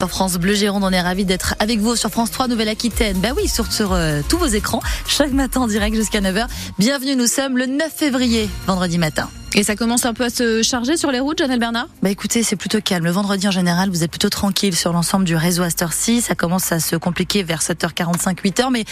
Sur France Bleu Gironde, on est ravis d'être avec vous sur France 3 Nouvelle-Aquitaine. Bah oui, sur, euh, tous vos écrans, chaque matin en direct jusqu'à 9h. Bienvenue, nous sommes le 9 février, vendredi matin. Et ça commence un peu à se charger sur les routes, Janelle Bernard Bah écoutez, c'est plutôt calme. Le vendredi en général, vous êtes plutôt tranquille sur l'ensemble du réseau à cette Ça commence à se compliquer vers 7h45, 8h, mais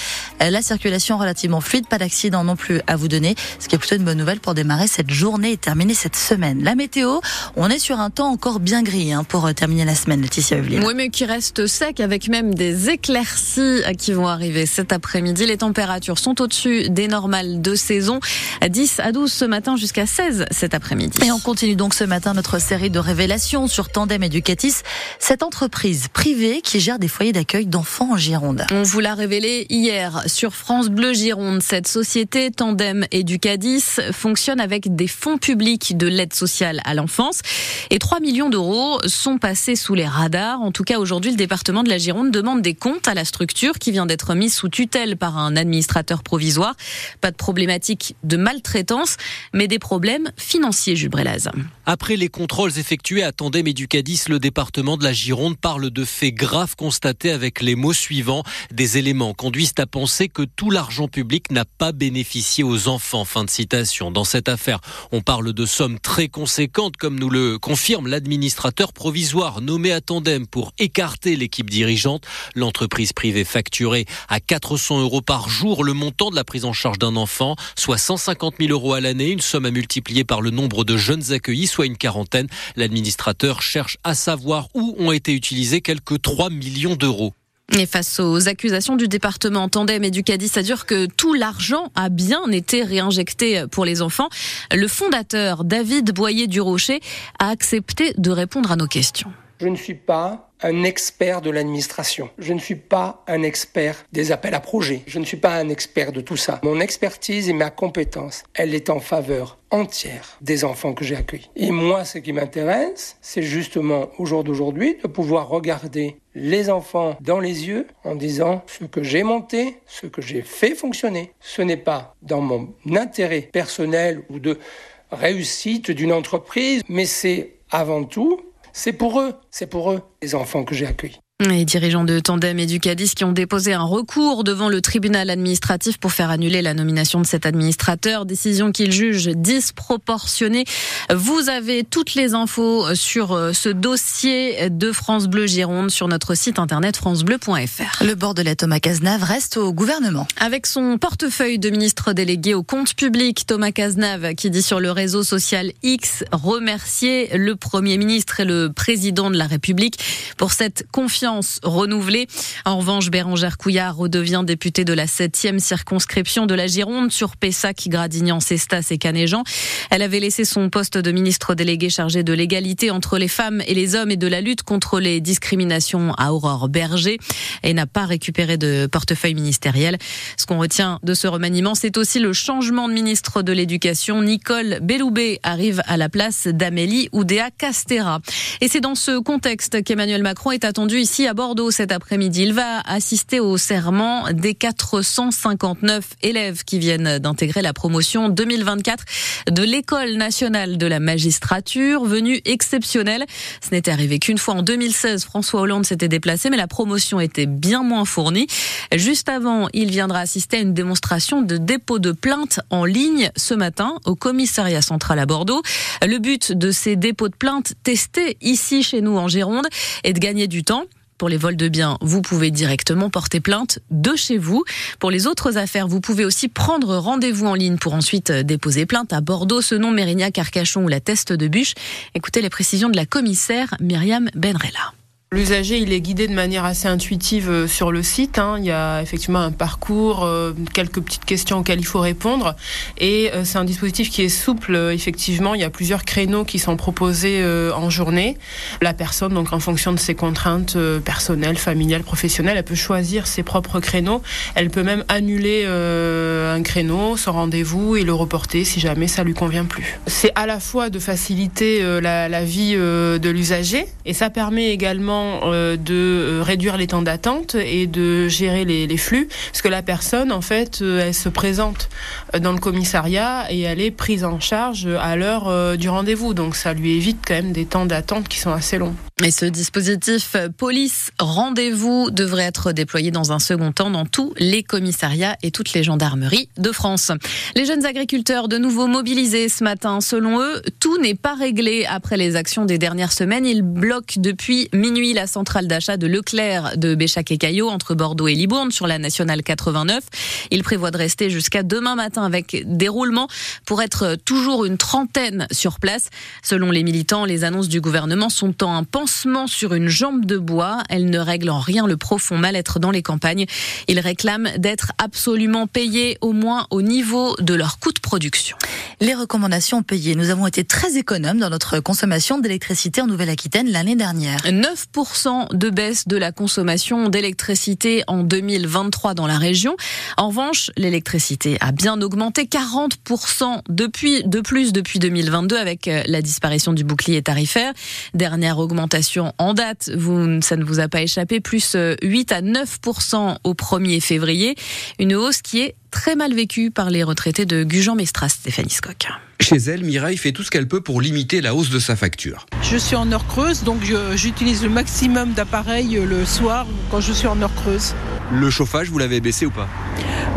euh, la circulation relativement fluide, pas d'accident non plus à vous donner, ce qui est plutôt une bonne nouvelle pour démarrer cette journée et terminer cette semaine. La météo, on est sur un temps encore bien gris hein, pour euh, terminer la semaine, Laetitia Evelyn. Oui, mais qui reste sec avec même des éclaircies qui vont arriver cet après-midi. Les températures sont au-dessus des normales de saison, 10 à 12 ce matin jusqu'à 16 cet après-midi. Et on continue donc ce matin notre série de révélations sur Tandem Educatis, cette entreprise privée qui gère des foyers d'accueil d'enfants en Gironde. On vous l'a révélé hier sur France Bleu Gironde. Cette société Tandem Educatis fonctionne avec des fonds publics de l'aide sociale à l'enfance et 3 millions d'euros sont passés sous les radars. En tout cas, aujourd'hui, le département de la Gironde demande des comptes à la structure qui vient d'être mise sous tutelle par un administrateur provisoire. Pas de problématique de maltraitance, mais des problèmes financiers après les contrôles effectués à Tandem Educadis, le département de la Gironde parle de faits graves constatés avec les mots suivants. Des éléments conduisent à penser que tout l'argent public n'a pas bénéficié aux enfants. Fin de citation. Dans cette affaire, on parle de sommes très conséquentes, comme nous le confirme l'administrateur provisoire nommé à Tandem pour écarter l'équipe dirigeante. L'entreprise privée facturée à 400 euros par jour le montant de la prise en charge d'un enfant, soit 150 000 euros à l'année, une somme à multiplier par le nombre de jeunes accueillis, soit une quarantaine. L'administrateur cherche à savoir où ont été utilisés quelques 3 millions d'euros. Et face aux accusations du département Tandem et du Cadis, ça dure que tout l'argent a bien été réinjecté pour les enfants. Le fondateur David Boyer du Rocher a accepté de répondre à nos questions. Je ne suis pas un expert de l'administration. Je ne suis pas un expert des appels à projets. Je ne suis pas un expert de tout ça. Mon expertise et ma compétence, elle est en faveur entière des enfants que j'ai accueillis. Et moi, ce qui m'intéresse, c'est justement au jour d'aujourd'hui de pouvoir regarder les enfants dans les yeux en disant ce que j'ai monté, ce que j'ai fait fonctionner. Ce n'est pas dans mon intérêt personnel ou de réussite d'une entreprise, mais c'est avant tout c'est pour eux, c'est pour eux, les enfants que j'ai accueillis. Les dirigeants de Tandem et du Cadis qui ont déposé un recours devant le tribunal administratif pour faire annuler la nomination de cet administrateur, décision qu'ils jugent disproportionnée. Vous avez toutes les infos sur euh, ce dossier de France Bleu Gironde sur notre site internet francebleu.fr. Le bord de la Thomas Cazenave reste au gouvernement. Avec son portefeuille de ministre délégué au compte public, Thomas Cazenave qui dit sur le réseau social X remercier le Premier ministre et le président de la République pour cette confiance renouvelée. En revanche, Bérangère Couillard redevient députée de la 7e circonscription de la Gironde sur Pessac, Gradignan, Cestas et Canéjean. Elle avait laissé son poste de ministre délégué chargé de l'égalité entre les femmes et les hommes et de la lutte contre les discriminations à Aurore Berger et n'a pas récupéré de portefeuille ministériel. Ce qu'on retient de ce remaniement, c'est aussi le changement de ministre de l'Éducation. Nicole Belloubet arrive à la place d'Amélie Oudéa Castera. Et c'est dans ce contexte qu'Emmanuel Macron est attendu ici à Bordeaux cet après-midi. Il va assister au serment des 459 élèves qui viennent d'intégrer la promotion 2024 de l'École nationale de la magistrature, venue exceptionnelle. Ce n'était arrivé qu'une fois en 2016. François Hollande s'était déplacé, mais la promotion était bien moins fournie. Juste avant, il viendra assister à une démonstration de dépôt de plainte en ligne ce matin au commissariat central à Bordeaux. Le but de ces dépôts de plainte testés ici chez nous en Gironde est de gagner du temps. Pour les vols de biens, vous pouvez directement porter plainte de chez vous. Pour les autres affaires, vous pouvez aussi prendre rendez-vous en ligne pour ensuite euh, déposer plainte à Bordeaux, Senon, Mérignac, Arcachon ou la Teste de Bûche. Écoutez les précisions de la commissaire Myriam Benrella. L'usager, il est guidé de manière assez intuitive euh, sur le site. Hein. Il y a effectivement un parcours, euh, quelques petites questions auxquelles il faut répondre. Et euh, c'est un dispositif qui est souple. Effectivement, il y a plusieurs créneaux qui sont proposés en journée. La personne, donc en fonction de ses contraintes personnelles, familiales, professionnelles, elle peut choisir ses propres créneaux. Elle peut même annuler un créneau, son rendez-vous et le reporter si jamais ça lui convient plus. C'est à la fois de faciliter la, la vie de l'usager et ça permet également effectivement de réduire les temps d'attente et de gérer les, les, flux, parce que la personne, en fait, elle se présente dans le commissariat et elle est prise en charge à l'heure du rendez-vous. Donc ça lui évite quand même des temps d'attente qui sont assez longs. Et ce dispositif police rendez-vous devrait être déployé dans un second temps dans tous les commissariats et toutes les gendarmeries de France. Les jeunes agriculteurs de nouveau mobilisés ce matin. Selon eux, tout n'est pas réglé après les actions des dernières semaines. Ils bloquent depuis minuit la centrale d'achat de Leclerc de Béchac et Caillot entre Bordeaux et Libourne sur la nationale 89. Ils prévoient de rester jusqu'à demain matin avec déroulement pour être toujours une trentaine sur place. Selon les militants, les annonces du gouvernement sont en un pansement sur une jambe de bois. Elles ne règlent en rien le profond mal-être dans les campagnes. Ils réclament d'être absolument payés au moins au niveau de leur coût de production. Les recommandations payées. Nous avons été très économes dans notre consommation d'électricité en Nouvelle-Aquitaine l'année dernière. 9% de baisse de la consommation d'électricité en 2023 dans la région. En revanche, l'électricité a bien augmenté 40% depuis, de plus depuis 2022 avec euh, la disparition du bouclier tarifaire. Dernière augmentation en date, vous, ça ne vous a pas échappé, plus 8 euh, à 9% au 1er février. Une hausse qui est très mal vécue par les retraités de Gujan-Mestras, Stéphanie Scott. Chez elle, Mireille fait tout ce qu'elle peut pour limiter la hausse de sa facture. Je suis en heure creuse, donc j'utilise le maximum d'appareils le soir quand je suis en heure creuse. Le chauffage, vous l'avez baissé ou pas?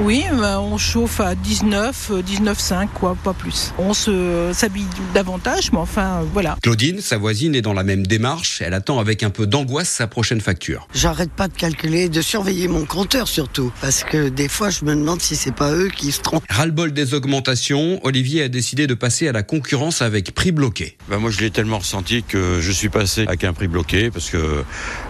Oui, on chauffe à 19, 19,5, quoi, pas plus. On se s'habille davantage, mais enfin, voilà. Claudine, sa voisine, est dans la même démarche. Elle attend avec un peu d'angoisse sa prochaine facture. J'arrête pas de calculer, de surveiller mon compteur surtout, parce que des fois, je me demande si c'est pas eux qui se trompent. Ras-le-bol des augmentations, Olivier a décidé de passer à la concurrence avec prix bloqué. Ben moi, je l'ai tellement ressenti que je suis passé avec un prix bloqué, parce que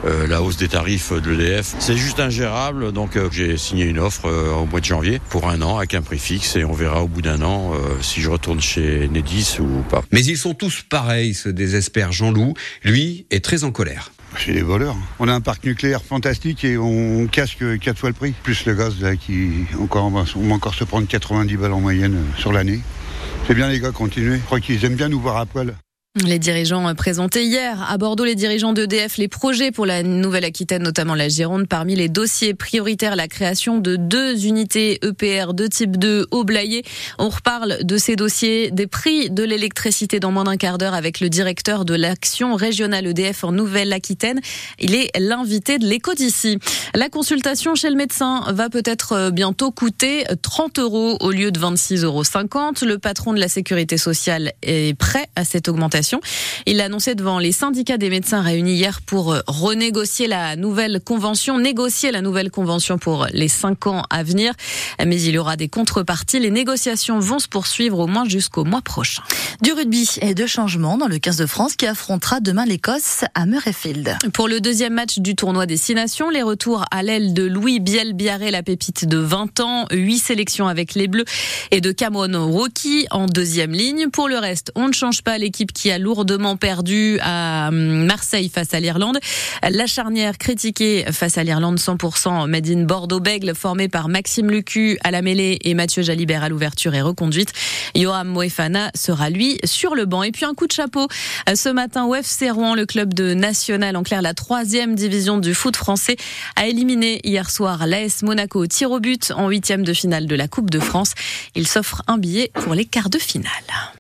euh, la hausse des tarifs de l'EDF, c'est juste ingérable. Donc, euh, j'ai signé une offre euh, au mois de janvier pour un an avec un prix fixe et on verra au bout d'un an si je retourne chez Nedis ou pas. Mais ils sont tous pareils, se désespère Jean-Loup. Lui est très en colère. C'est des voleurs. On a un parc nucléaire fantastique et on casque quatre fois le prix. Plus le gaz là qui encore on va encore se prendre 90 balles en moyenne sur l'année. C'est bien les gars, continuez. Je crois qu'ils aiment bien nous voir à poil. Les dirigeants présentés hier à Bordeaux, les dirigeants d'EDF, les projets pour la Nouvelle-Aquitaine, notamment la Gironde, parmi les dossiers prioritaires, la création de deux unités EPR de type 2 au Blayé. On reparle de ces dossiers, des prix de l'électricité dans moins d'un quart d'heure avec le directeur de l'action régionale EDF en Nouvelle-Aquitaine. Il est l'invité de l'écho d'ici. La consultation chez le médecin va peut-être bientôt coûter 30 euros au lieu de 26,50 euros. Le patron de la sécurité sociale est prêt à cette augmentation il l'a annoncé devant les syndicats des médecins réunis hier pour euh, renégocier la nouvelle convention, négocier la nouvelle convention pour les cinq ans à venir. Mais il y aura des contreparties. Les négociations vont se poursuivre au moins jusqu'au mois prochain. Du rugby et de changements dans le 15 de France qui affrontera demain l'Écosse à Murrayfield. Pour le deuxième match du tournoi Destination, les retours à l'aile de Louis Biel-Biarré, la pépite de 20 ans, 8 sélections avec les Bleus et de Cameron Rocky en deuxième ligne. Pour le reste, on ne change pas l'équipe qui a lourdement perdu à hum, Marseille face à l'Irlande. La charnière critiquée face à l'Irlande 100% Made in Bordeaux-Bègle formée par Maxime Lucu à la mêlée et Mathieu Jalibert à l'ouverture et reconduite. Johan Moefana sera lui sur le banc. Et puis un coup de chapeau ce matin au FC Rouen, le club de National en clair la troisième division du foot français a éliminé hier soir l'AS Monaco au tir au but en huitième de finale de la Coupe de France. Il s'offre un billet pour les quarts de finale.